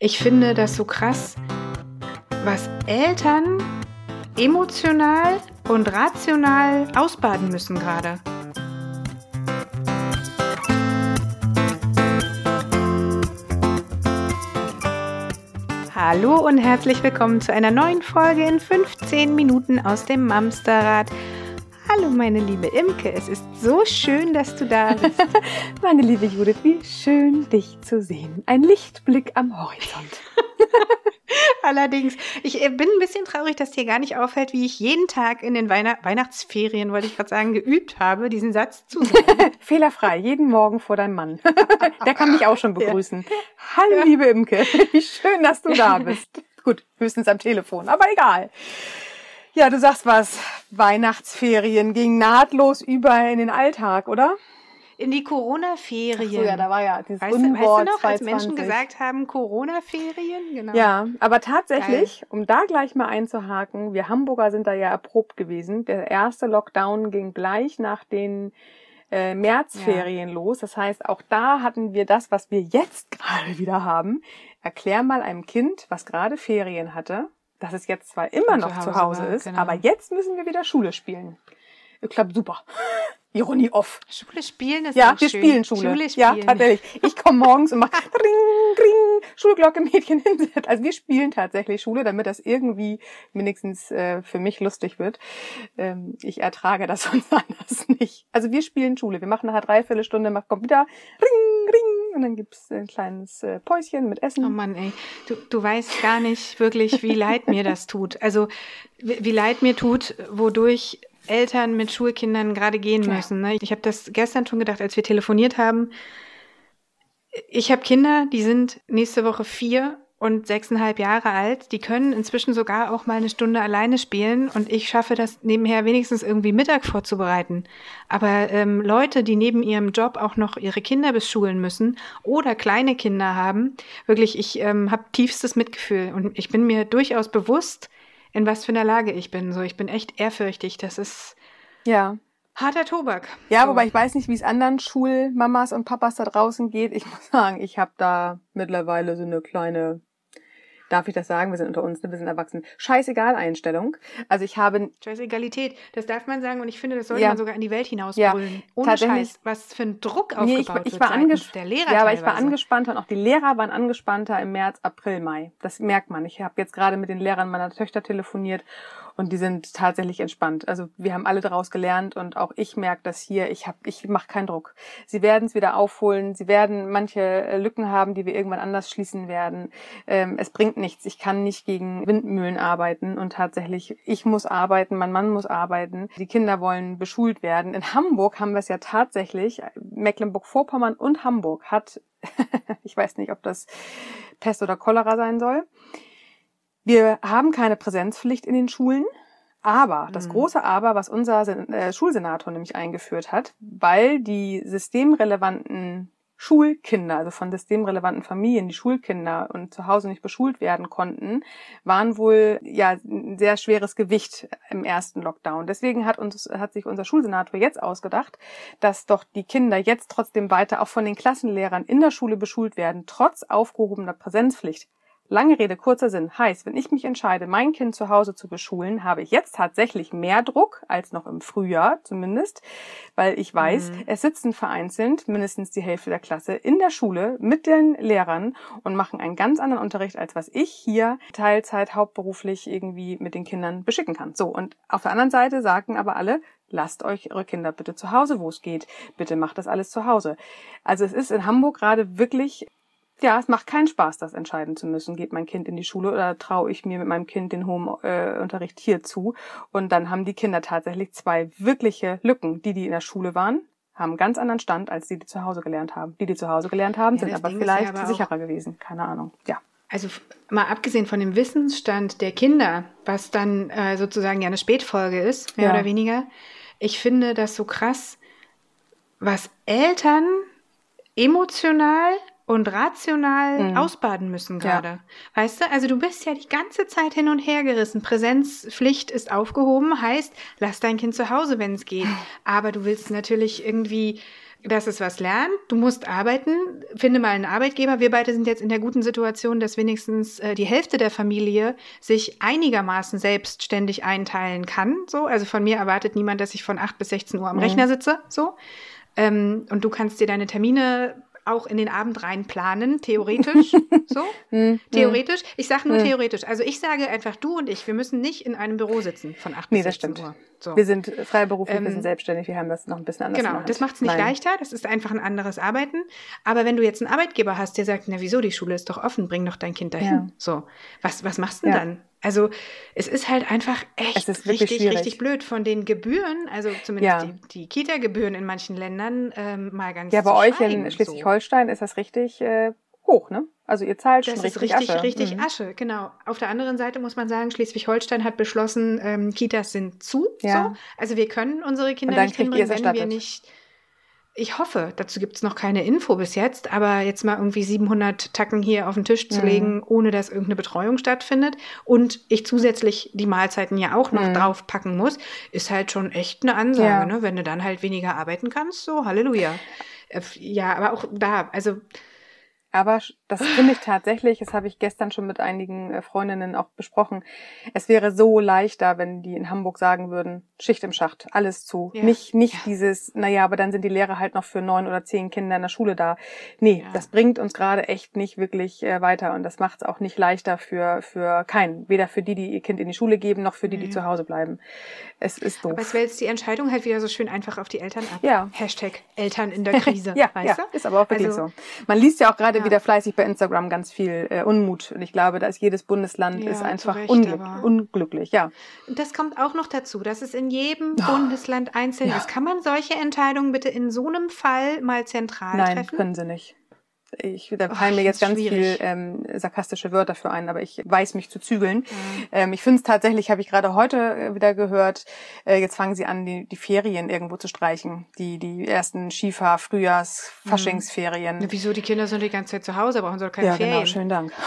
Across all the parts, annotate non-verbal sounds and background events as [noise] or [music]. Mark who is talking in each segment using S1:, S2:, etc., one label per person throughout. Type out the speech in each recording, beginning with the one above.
S1: Ich finde das so krass, was Eltern emotional und rational ausbaden müssen gerade. Hallo und herzlich willkommen zu einer neuen Folge in 15 Minuten aus dem Mamsterrad. Hallo meine liebe Imke, es ist so schön, dass du da bist. [laughs]
S2: meine liebe Judith, wie schön dich zu sehen. Ein Lichtblick am Horizont. [laughs]
S1: Allerdings, ich äh, bin ein bisschen traurig, dass dir gar nicht auffällt, wie ich jeden Tag in den Weihn Weihnachtsferien, wollte ich gerade sagen, geübt habe, diesen Satz zu sagen. [laughs]
S2: Fehlerfrei, jeden Morgen vor deinem Mann. Der kann mich auch schon begrüßen. Ja. Hallo, liebe Imke, wie schön, dass du da bist. Gut, höchstens am Telefon, aber egal. Ja, du sagst was. Weihnachtsferien ging nahtlos über in den Alltag, oder?
S1: In die Corona-Ferien.
S2: Ja, da war ja dieses
S1: weißt, Unwort weißt du noch, 220. als Menschen gesagt haben, Corona-Ferien?
S2: Genau. Ja, aber tatsächlich, Geil. um da gleich mal einzuhaken, wir Hamburger sind da ja erprobt gewesen. Der erste Lockdown ging gleich nach den äh, Märzferien ja. los. Das heißt, auch da hatten wir das, was wir jetzt [laughs] gerade wieder haben. Erklär mal einem Kind, was gerade Ferien hatte, dass es jetzt zwar immer noch zu Hause, zu Hause war, ist, genau. aber jetzt müssen wir wieder Schule spielen. Ich glaube, super. [laughs] Ironie off.
S1: Schule spielen ist
S2: Ja, wir
S1: schön.
S2: spielen Schule. Schule spielen. Ja, tatsächlich. Ich komme morgens und mache [laughs] ring, ring, Schulglocke, Mädchen [laughs] hinsetzt. Also wir spielen tatsächlich Schule, damit das irgendwie wenigstens äh, für mich lustig wird. Ähm, ich ertrage das sonst anders nicht. Also wir spielen Schule. Wir machen nachher dreiviertel Stunde, macht kommt wieder ring, ring und dann gibt's ein kleines äh, Päuschen mit Essen.
S1: Oh Mann, ey. Du, du weißt gar nicht wirklich, wie leid mir das tut. Also wie, wie leid mir tut, wodurch Eltern mit Schulkindern gerade gehen ja. müssen. Ne? Ich habe das gestern schon gedacht, als wir telefoniert haben. Ich habe Kinder, die sind nächste Woche vier und sechseinhalb Jahre alt. Die können inzwischen sogar auch mal eine Stunde alleine spielen und ich schaffe das nebenher wenigstens irgendwie Mittag vorzubereiten. Aber ähm, Leute, die neben ihrem Job auch noch ihre Kinder beschulen müssen oder kleine Kinder haben, wirklich, ich ähm, habe tiefstes Mitgefühl und ich bin mir durchaus bewusst, in was für einer Lage ich bin. So, ich bin echt ehrfürchtig. Das ist
S2: ja
S1: harter Tobak.
S2: Ja,
S1: so.
S2: wobei ich weiß nicht, wie es anderen Schulmamas und Papas da draußen geht. Ich muss sagen, ich habe da mittlerweile so eine kleine Darf ich das sagen? Wir sind unter uns, ne? wir sind erwachsen. Scheißegal Einstellung. Also ich habe...
S1: Scheißegalität, das darf man sagen und ich finde, das sollte ja. man sogar in die Welt hinausbrüllen. Ja, Ohne Scheiß, was für ein Druck aufgebaut
S2: nee, ich,
S1: ich
S2: wird war der Lehrer Ja, aber ich war angespannter und auch die Lehrer waren angespannter im März, April, Mai. Das merkt man. Ich habe jetzt gerade mit den Lehrern meiner Töchter telefoniert und die sind tatsächlich entspannt. Also wir haben alle daraus gelernt und auch ich merke das hier. Ich habe, ich mache keinen Druck. Sie werden es wieder aufholen. Sie werden manche äh, Lücken haben, die wir irgendwann anders schließen werden. Ähm, es bringt nichts. Ich kann nicht gegen Windmühlen arbeiten und tatsächlich ich muss arbeiten, mein Mann muss arbeiten. Die Kinder wollen beschult werden. In Hamburg haben wir es ja tatsächlich. Mecklenburg-Vorpommern und Hamburg hat, [laughs] ich weiß nicht, ob das Pest oder Cholera sein soll wir haben keine Präsenzpflicht in den Schulen. Aber, das mhm. große Aber, was unser äh, Schulsenator nämlich eingeführt hat, weil die systemrelevanten Schulkinder, also von systemrelevanten Familien, die Schulkinder und zu Hause nicht beschult werden konnten, waren wohl ja ein sehr schweres Gewicht im ersten Lockdown. Deswegen hat uns hat sich unser Schulsenator jetzt ausgedacht, dass doch die Kinder jetzt trotzdem weiter auch von den Klassenlehrern in der Schule beschult werden, trotz aufgehobener Präsenzpflicht. Lange Rede, kurzer Sinn. Heißt, wenn ich mich entscheide, mein Kind zu Hause zu beschulen, habe ich jetzt tatsächlich mehr Druck als noch im Frühjahr zumindest, weil ich weiß, mhm. es sitzen vereinzelt mindestens die Hälfte der Klasse in der Schule mit den Lehrern und machen einen ganz anderen Unterricht, als was ich hier Teilzeit hauptberuflich irgendwie mit den Kindern beschicken kann. So, und auf der anderen Seite sagen aber alle, lasst euch eure Kinder bitte zu Hause, wo es geht. Bitte macht das alles zu Hause. Also es ist in Hamburg gerade wirklich ja, es macht keinen Spaß, das entscheiden zu müssen. Geht mein Kind in die Schule oder traue ich mir mit meinem Kind den Home-Unterricht hier zu? Und dann haben die Kinder tatsächlich zwei wirkliche Lücken. Die, die in der Schule waren, haben einen ganz anderen Stand als die, die zu Hause gelernt haben. Die, die zu Hause gelernt haben, ja, sind aber Ding vielleicht aber sicherer gewesen. Keine Ahnung. Ja.
S1: Also mal abgesehen von dem Wissensstand der Kinder, was dann äh, sozusagen ja eine Spätfolge ist, mehr ja. oder weniger. Ich finde das so krass, was Eltern emotional und rational mhm. ausbaden müssen gerade. Ja. Weißt du, also du bist ja die ganze Zeit hin und her gerissen. Präsenzpflicht ist aufgehoben, heißt, lass dein Kind zu Hause, wenn es geht. [laughs] Aber du willst natürlich irgendwie dass es was lernt. Du musst arbeiten. Finde mal einen Arbeitgeber. Wir beide sind jetzt in der guten Situation, dass wenigstens äh, die Hälfte der Familie sich einigermaßen selbstständig einteilen kann. So, also von mir erwartet niemand, dass ich von 8 bis 16 Uhr am mhm. Rechner sitze. So. Ähm, und du kannst dir deine Termine auch in den Abend rein planen, theoretisch. [laughs] so? Mm, theoretisch. Ich sage nur mm. theoretisch. Also ich sage einfach du und ich, wir müssen nicht in einem Büro sitzen von 8 nee, bis 16 Uhr.
S2: So. Wir sind freiberuflich, ähm, wir sind selbstständig, wir haben das noch ein bisschen anders
S1: Genau, das macht es nicht Nein. leichter, das ist einfach ein anderes Arbeiten. Aber wenn du jetzt einen Arbeitgeber hast, der sagt, na wieso, die Schule ist doch offen, bring doch dein Kind dahin. Ja. So, was, was machst du denn ja. dann? Also es ist halt einfach echt richtig, schwierig. richtig blöd von den Gebühren, also zumindest ja. die, die Kita-Gebühren in manchen Ländern ähm, mal ganz
S2: Ja, bei euch in Schleswig-Holstein so. ist das richtig äh, hoch, ne? Also ihr zahlt das schon richtig,
S1: richtig
S2: Asche.
S1: Richtig mhm. Asche, genau. Auf der anderen Seite muss man sagen, Schleswig-Holstein hat beschlossen, ähm, Kitas sind zu. Ja. So. Also wir können unsere Kinder nicht hinbringen, wenn wir nicht ich hoffe, dazu gibt es noch keine Info bis jetzt, aber jetzt mal irgendwie 700 Tacken hier auf den Tisch zu mhm. legen, ohne dass irgendeine Betreuung stattfindet und ich zusätzlich die Mahlzeiten ja auch noch mhm. draufpacken muss, ist halt schon echt eine Ansage, ja. ne? wenn du dann halt weniger arbeiten kannst, so Halleluja. Äh, ja, aber auch da, also
S2: aber das finde ich tatsächlich, das habe ich gestern schon mit einigen äh, Freundinnen auch besprochen. Es wäre so leichter, wenn die in Hamburg sagen würden, Schicht im Schacht, alles zu. Ja. Nicht, nicht ja. dieses, naja, aber dann sind die Lehrer halt noch für neun oder zehn Kinder in der Schule da. Nee, ja. das bringt uns gerade echt nicht wirklich äh, weiter und das macht es auch nicht leichter für, für keinen. Weder für die, die ihr Kind in die Schule geben, noch für die, die zu Hause bleiben. Es ist doof.
S1: Aber es wälzt die Entscheidung halt wieder so schön einfach auf die Eltern ab. Ja. Hashtag Eltern in der Krise. [laughs]
S2: ja, weißt ja, du? ist aber auch wirklich also, so. Man liest ja auch gerade wieder fleißig bei Instagram ganz viel äh, Unmut. Und ich glaube, da ist jedes Bundesland ja, ist einfach Recht, unglück unglücklich. Ja.
S1: Das kommt auch noch dazu, dass es in jedem oh. Bundesland einzeln ist. Kann man solche Entscheidungen bitte in so einem Fall mal zentral
S2: Nein,
S1: treffen?
S2: Nein, können sie nicht ich, da fallen mir jetzt ganz schwierig. viel ähm, sarkastische Wörter für ein, aber ich weiß mich zu zügeln. Mhm. Ähm, ich finde es tatsächlich, habe ich gerade heute äh, wieder gehört, äh, jetzt fangen sie an, die, die Ferien irgendwo zu streichen. Die, die ersten Skifahr-, Frühjahrs-. Faschingsferien.
S1: Mhm. Wieso die Kinder sind die ganze Zeit zu Hause, brauchen sie keine
S2: ja,
S1: Ferien?
S2: Ja, genau, schönen Dank. [laughs]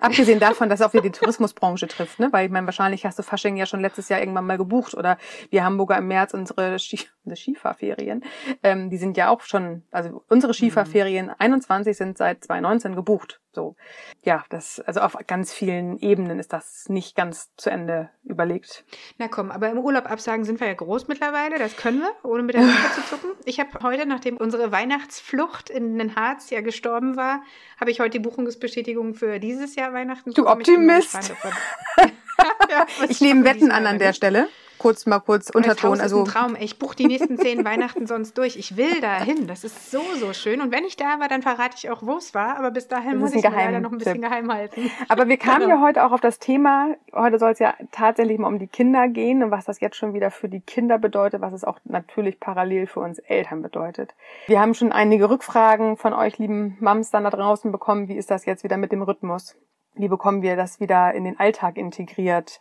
S2: Abgesehen davon, dass es auch wieder die Tourismusbranche trifft, ne? Weil ich meine, wahrscheinlich hast du Fasching ja schon letztes Jahr irgendwann mal gebucht oder wir Hamburger im März unsere Ski Skifahrferien. Ähm, die sind ja auch schon, also unsere mhm. Skifahrferien mhm. 21 sind seit 2019 gebucht. So, ja, das, also auf ganz vielen Ebenen ist das nicht ganz zu Ende überlegt.
S1: Na komm, aber im Urlaub absagen sind wir ja groß mittlerweile, das können wir, ohne mit der Wimper [laughs] zu zucken. Ich habe heute, nachdem unsere Weihnachtsflucht in den Harz ja gestorben war, habe ich heute die Buchungsbestätigung für dieses Jahr Weihnachten.
S2: Du Optimist! [laughs] ja, [laughs] ich nehme Wetten an an der Stelle kurz mal kurz Unterton.
S1: Also ist ein Traum. Ich buche die nächsten zehn Weihnachten sonst durch. Ich will da hin. Das ist so, so schön. Und wenn ich da war, dann verrate ich auch, wo es war. Aber bis dahin muss ich leider noch ein bisschen geheim halten.
S2: Aber wir kamen genau. ja heute auch auf das Thema, heute soll es ja tatsächlich mal um die Kinder gehen und was das jetzt schon wieder für die Kinder bedeutet, was es auch natürlich parallel für uns Eltern bedeutet. Wir haben schon einige Rückfragen von euch, lieben Mams, dann da draußen bekommen. Wie ist das jetzt wieder mit dem Rhythmus? Wie bekommen wir das wieder in den Alltag integriert?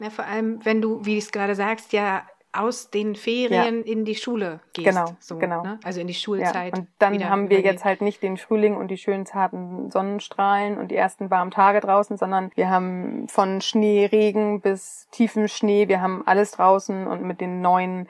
S1: Ja, vor allem, wenn du, wie du es gerade sagst, ja aus den Ferien ja. in die Schule gehst.
S2: Genau, so, genau.
S1: Ne? Also in die Schulzeit.
S2: Ja. Und dann haben wir jetzt halt nicht den Frühling und die schönen zarten Sonnenstrahlen und die ersten warmen Tage draußen, sondern wir haben von Schnee, Regen bis tiefen Schnee, wir haben alles draußen und mit den neuen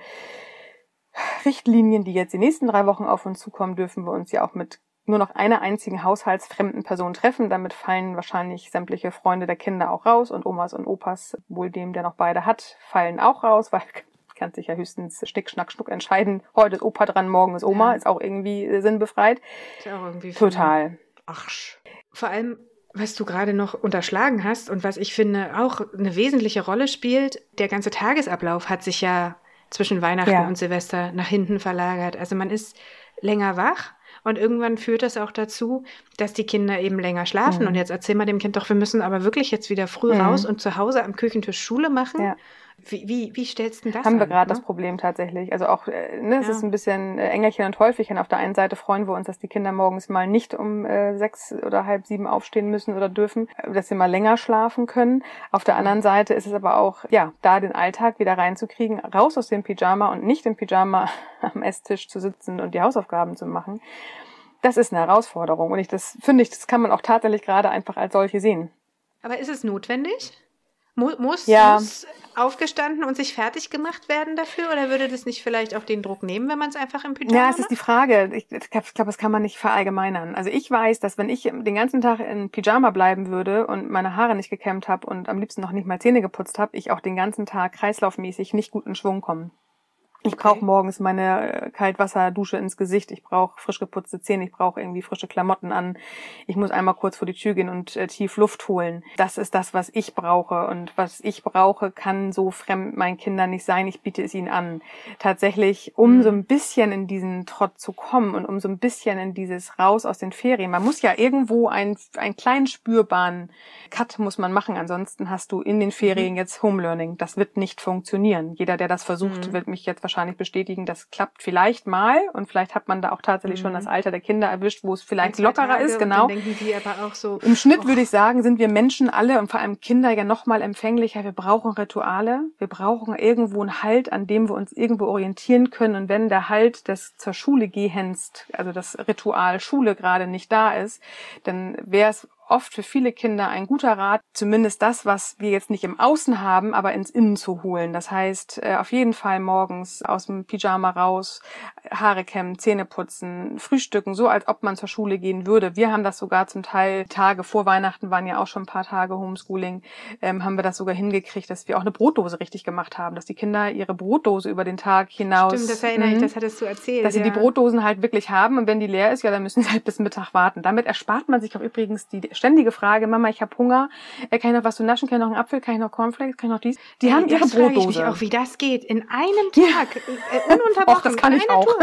S2: Richtlinien, die jetzt die nächsten drei Wochen auf uns zukommen, dürfen wir uns ja auch mit nur noch einer einzigen haushaltsfremden Person treffen. Damit fallen wahrscheinlich sämtliche Freunde der Kinder auch raus und Omas und Opas, wohl dem, der noch beide hat, fallen auch raus, weil [laughs] kann sich ja höchstens Schnick, Schnack, Schnuck entscheiden. Heute ist Opa dran, morgen ist Oma. Ja. Ist auch irgendwie äh, sinnbefreit. Ist auch irgendwie Total.
S1: Arsch. Vor allem, was du gerade noch unterschlagen hast und was ich finde auch eine wesentliche Rolle spielt, der ganze Tagesablauf hat sich ja zwischen Weihnachten ja. und Silvester nach hinten verlagert. Also man ist länger wach, und irgendwann führt das auch dazu, dass die Kinder eben länger schlafen. Mhm. Und jetzt erzähl mal dem Kind doch, wir müssen aber wirklich jetzt wieder früh mhm. raus und zu Hause am Küchentisch Schule machen. Ja. Wie, wie, wie stellst du das
S2: Haben an, wir gerade ne? das Problem tatsächlich. Also auch, äh, ne, es ja. ist ein bisschen äh, Engelchen und Häufchen. Auf der einen Seite freuen wir uns, dass die Kinder morgens mal nicht um äh, sechs oder halb sieben aufstehen müssen oder dürfen, äh, dass sie mal länger schlafen können. Auf der anderen Seite ist es aber auch, ja, da den Alltag wieder reinzukriegen, raus aus dem Pyjama und nicht im Pyjama [laughs] am Esstisch zu sitzen und die Hausaufgaben zu machen. Das ist eine Herausforderung. Und ich das finde ich, das kann man auch tatsächlich gerade einfach als solche sehen.
S1: Aber ist es notwendig? Muss, ja. muss aufgestanden und sich fertig gemacht werden dafür? Oder würde das nicht vielleicht auch den Druck nehmen, wenn man es einfach im Pyjama
S2: Ja, es ist die Frage. Ich, ich glaube, das kann man nicht verallgemeinern. Also ich weiß, dass wenn ich den ganzen Tag in Pyjama bleiben würde und meine Haare nicht gekämmt habe und am liebsten noch nicht mal Zähne geputzt habe, ich auch den ganzen Tag kreislaufmäßig nicht gut in Schwung komme. Ich okay. brauche morgens meine äh, Kaltwasserdusche ins Gesicht. Ich brauche frisch geputzte Zähne. Ich brauche irgendwie frische Klamotten an. Ich muss einmal kurz vor die Tür gehen und äh, tief Luft holen. Das ist das, was ich brauche. Und was ich brauche, kann so fremd meinen Kindern nicht sein. Ich biete es ihnen an. Tatsächlich, um mhm. so ein bisschen in diesen Trott zu kommen und um so ein bisschen in dieses raus aus den Ferien. Man muss ja irgendwo einen, einen kleinen spürbaren Cut muss man machen. Ansonsten hast du in den Ferien mhm. jetzt Home Learning. Das wird nicht funktionieren. Jeder, der das versucht, mhm. wird mich jetzt wahrscheinlich bestätigen, das klappt vielleicht mal und vielleicht hat man da auch tatsächlich mhm. schon das Alter der Kinder erwischt, wo es vielleicht lockerer Tage ist, genau. So, Im Schnitt oh. würde ich sagen, sind wir Menschen alle und vor allem Kinder ja noch mal empfänglicher. Wir brauchen Rituale, wir brauchen irgendwo einen Halt, an dem wir uns irgendwo orientieren können und wenn der Halt des zur Schule gehens, also das Ritual Schule gerade nicht da ist, dann wäre es oft für viele Kinder ein guter Rat, zumindest das, was wir jetzt nicht im Außen haben, aber ins Innen zu holen. Das heißt, äh, auf jeden Fall morgens aus dem Pyjama raus, Haare kämmen, Zähne putzen, frühstücken, so als ob man zur Schule gehen würde. Wir haben das sogar zum Teil Tage vor Weihnachten waren ja auch schon ein paar Tage Homeschooling, ähm, haben wir das sogar hingekriegt, dass wir auch eine Brotdose richtig gemacht haben, dass die Kinder ihre Brotdose über den Tag hinaus.
S1: Stimmt, das erinnere ich, mhm. das hattest du erzählt.
S2: Dass ja. sie die Brotdosen halt wirklich haben und wenn die leer ist, ja, dann müssen sie halt bis Mittag warten. Damit erspart man sich auch übrigens die ständige Frage, Mama, ich habe Hunger, äh, kann ich noch was zu naschen, kann ich noch einen Apfel, kann ich noch Cornflakes, kann ich noch dies? Die Ey, haben ihre Brotdose. Ich mich
S1: auch, wie das geht. In einem Tag, äh, ununterbrochen. Och,
S2: das kann ich auch.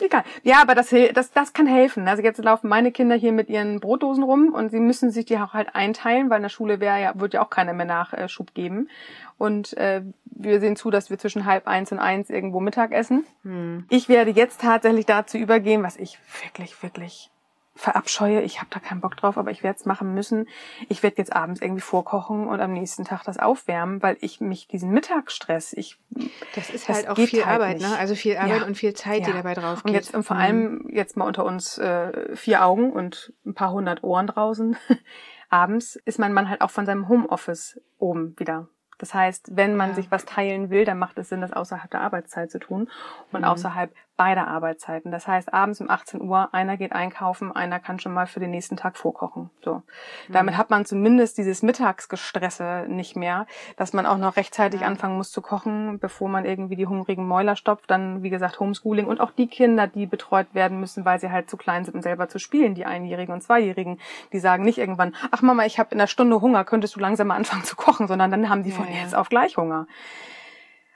S2: Egal. Ja, aber das, das, das kann helfen. Also jetzt laufen meine Kinder hier mit ihren Brotdosen rum und sie müssen sich die auch halt einteilen, weil in der Schule wäre ja, wird ja auch keiner mehr Nachschub geben. Und äh, wir sehen zu, dass wir zwischen halb eins und eins irgendwo Mittag essen. Hm. Ich werde jetzt tatsächlich dazu übergehen, was ich wirklich, wirklich verabscheue. Ich habe da keinen Bock drauf, aber ich werde es machen müssen. Ich werde jetzt abends irgendwie vorkochen und am nächsten Tag das aufwärmen, weil ich mich diesen Mittagsstress, ich
S1: das ist das halt auch viel halt Arbeit, ne? nicht. ne? Also viel Arbeit ja. und viel Zeit, ja. die dabei drauf geht.
S2: Und jetzt und vor allem mhm. jetzt mal unter uns äh, vier Augen und ein paar hundert Ohren draußen. [laughs] abends ist mein Mann halt auch von seinem Homeoffice oben wieder das heißt, wenn man ja. sich was teilen will, dann macht es Sinn, das außerhalb der Arbeitszeit zu tun und mhm. außerhalb beider Arbeitszeiten. Das heißt, abends um 18 Uhr, einer geht einkaufen, einer kann schon mal für den nächsten Tag vorkochen. So. Mhm. Damit hat man zumindest dieses Mittagsgestresse nicht mehr, dass man auch noch rechtzeitig ja. anfangen muss zu kochen, bevor man irgendwie die hungrigen Mäuler stopft. Dann, wie gesagt, Homeschooling und auch die Kinder, die betreut werden müssen, weil sie halt zu klein sind, um selber zu spielen, die Einjährigen und Zweijährigen, die sagen nicht irgendwann, ach Mama, ich habe in einer Stunde Hunger, könntest du langsam mal anfangen zu kochen, sondern dann haben die ja, von ja. jetzt auf gleich Hunger.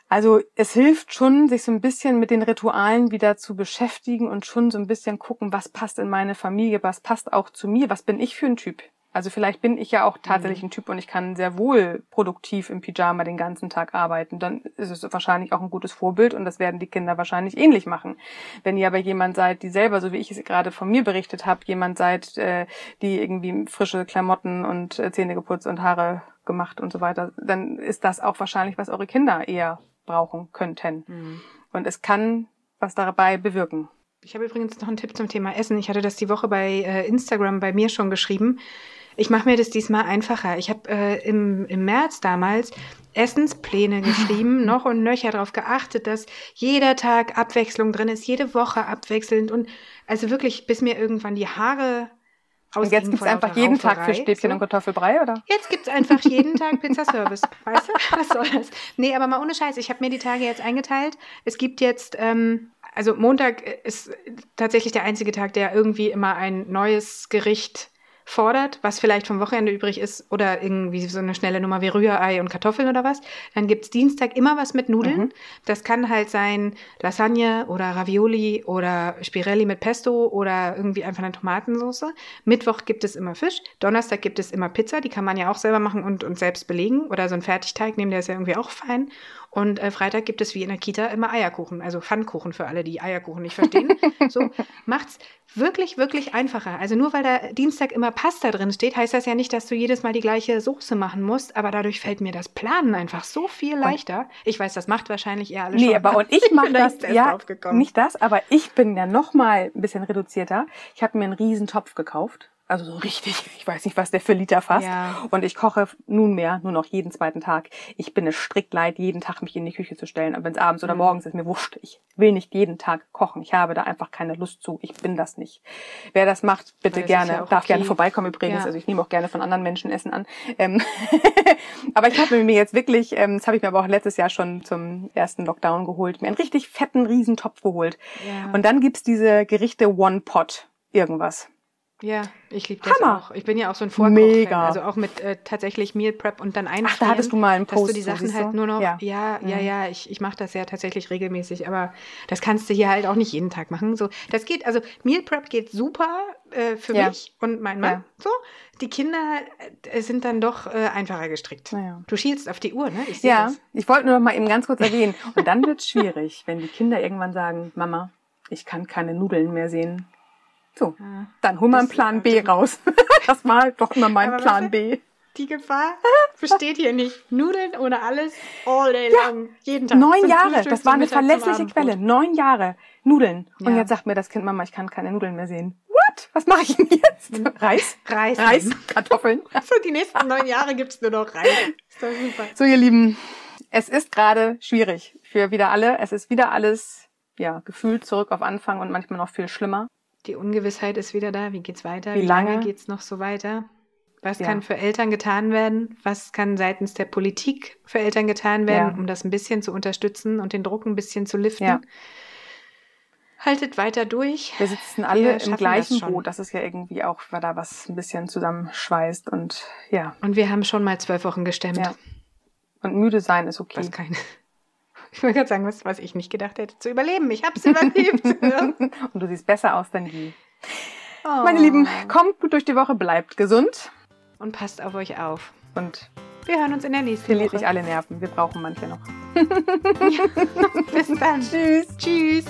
S2: Also es hilft schon, sich so ein bisschen mit den Ritualen wieder zu beschäftigen und schon so ein bisschen gucken, was passt in meine Familie, was passt auch zu mir, was bin ich für ein Typ. Also vielleicht bin ich ja auch tatsächlich mhm. ein Typ und ich kann sehr wohl produktiv im Pyjama den ganzen Tag arbeiten. Dann ist es wahrscheinlich auch ein gutes Vorbild und das werden die Kinder wahrscheinlich ähnlich machen. Wenn ihr aber jemand seid, die selber, so wie ich es gerade von mir berichtet habe, jemand seid, äh, die irgendwie frische Klamotten und äh, Zähne geputzt und Haare gemacht und so weiter, dann ist das auch wahrscheinlich, was eure Kinder eher brauchen könnten. Mhm. Und es kann was dabei bewirken.
S1: Ich habe übrigens noch einen Tipp zum Thema Essen. Ich hatte das die Woche bei äh, Instagram bei mir schon geschrieben. Ich mache mir das diesmal einfacher. Ich habe äh, im, im März damals Essenspläne [laughs] geschrieben, noch und nöcher darauf geachtet, dass jeder Tag Abwechslung drin ist, jede Woche abwechselnd und also wirklich, bis mir irgendwann die Haare
S2: und jetzt gibt's einfach jeden Tag Fischstäbchen so. und Kartoffelbrei, oder?
S1: Jetzt gibt's einfach jeden Tag Pizzaservice. [laughs] weißt du? Was soll das? Nee, aber mal ohne Scheiß. Ich habe mir die Tage jetzt eingeteilt. Es gibt jetzt, ähm, also Montag ist tatsächlich der einzige Tag, der irgendwie immer ein neues Gericht fordert, was vielleicht vom Wochenende übrig ist oder irgendwie so eine schnelle Nummer wie Rührei und Kartoffeln oder was. Dann gibt's Dienstag immer was mit Nudeln. Mhm. Das kann halt sein Lasagne oder Ravioli oder Spirelli mit Pesto oder irgendwie einfach eine Tomatensauce. Mittwoch gibt es immer Fisch. Donnerstag gibt es immer Pizza. Die kann man ja auch selber machen und, und selbst belegen. Oder so ein Fertigteig nehmen, der ist ja irgendwie auch fein. Und äh, Freitag gibt es wie in der Kita immer Eierkuchen, also Pfannkuchen für alle, die Eierkuchen nicht verstehen. [laughs] so macht's wirklich, wirklich einfacher. Also nur weil da Dienstag immer Pasta drin steht, heißt das ja nicht, dass du jedes Mal die gleiche Soße machen musst, aber dadurch fällt mir das Planen einfach so viel leichter. Ich weiß, das macht wahrscheinlich eher alle
S2: nee, schon. Nee, aber und ich [laughs] mache das, ja, nicht das, aber ich bin ja noch mal ein bisschen reduzierter. Ich habe mir einen riesen Topf gekauft Also so richtig, [laughs] ich weiß nicht, was der für Liter fasst. Ja. Und ich koche nunmehr nur noch jeden zweiten Tag. Ich bin es strikt leid, jeden Tag mich in die Küche zu stellen. Und wenn es abends oder mhm. morgens ist, mir wurscht. Ich will nicht jeden Tag kochen. Ich habe da einfach keine Lust zu. Ich bin das nicht. Wer das macht, bitte gerne. Ja darf okay. gerne vorbeikommen übrigens. Ja. Also ich nehme auch gerne von anderen Menschen Essen an. Ähm [laughs] aber ich habe mir jetzt wirklich, ähm, das habe ich mir aber auch letztes Jahr schon zum ersten Lockdown geholt, mir einen richtig fetten Riesentopf geholt. Ja. Und dann gibt's diese Gerichte One Pot irgendwas.
S1: Ja, ich liebe das Hammer. auch. Ich bin ja auch so ein Vorkoch Mega. Also auch mit äh, tatsächlich Meal Prep und dann einfrieren. Ach,
S2: da hattest du mal einen Post.
S1: Dass du die Sachen halt nur noch, ja, ja, ja, mhm. ja ich, ich mache das ja tatsächlich regelmäßig, aber das kannst du hier halt auch nicht jeden Tag machen. So, das geht, also Meal Prep geht super äh, für ja. mich und mein Mann. Ja. So, die Kinder äh, sind dann doch äh, einfacher gestrickt. Ja. Du schielst auf die Uhr, ne?
S2: Ich ja, das. ich wollte nur noch mal eben ganz kurz erwähnen. Und dann wird's schwierig, wenn die Kinder irgendwann sagen, Mama, ich kann keine Nudeln mehr sehen so, ja. dann hol mal einen Plan B raus. [laughs] das war halt doch immer mein Plan B.
S1: Die Gefahr besteht hier nicht. Nudeln ohne alles, all day ja. long, jeden Tag.
S2: Neun Jahre, das war eine verlässliche Quelle. Neun Jahre, Nudeln. Und ja. jetzt sagt mir das Kind, Mama, ich kann keine Nudeln mehr sehen. What? Was mache ich denn jetzt? Hm. Reis?
S1: Reis.
S2: Reis, Kartoffeln. [laughs]
S1: So, die nächsten neun Jahre gibt's nur noch Reis. Ist
S2: doch super. So, ihr Lieben, es ist gerade schwierig für wieder alle. Es ist wieder alles, ja, gefühlt zurück auf Anfang und manchmal noch viel schlimmer.
S1: Die Ungewissheit ist wieder da. Wie geht's weiter?
S2: Wie, Wie lange, lange
S1: geht's noch so weiter? Was ja. kann für Eltern getan werden? Was kann seitens der Politik für Eltern getan werden, ja. um das ein bisschen zu unterstützen und den Druck ein bisschen zu liften? Ja. Haltet weiter durch.
S2: Wir sitzen alle Wir im gleichen das Boot. Das ist ja irgendwie auch, weil da was ein bisschen zusammenschweißt und ja.
S1: Und wir haben schon mal zwölf Wochen gestemmt. Ja.
S2: Und müde sein ist okay.
S1: Was keine, ich wollte gerade sagen, was, was ich nicht gedacht hätte, zu überleben. Ich habe es überlebt. [laughs]
S2: Und du siehst besser aus denn je. Oh. Meine Lieben, kommt gut durch die Woche, bleibt gesund.
S1: Und passt auf euch auf.
S2: Und
S1: wir hören uns in der nächsten
S2: Verliert Woche. Verliert nicht alle Nerven. Wir brauchen manche noch. [laughs]
S1: ja. [laughs] Bis dann. Tschüss. Tschüss.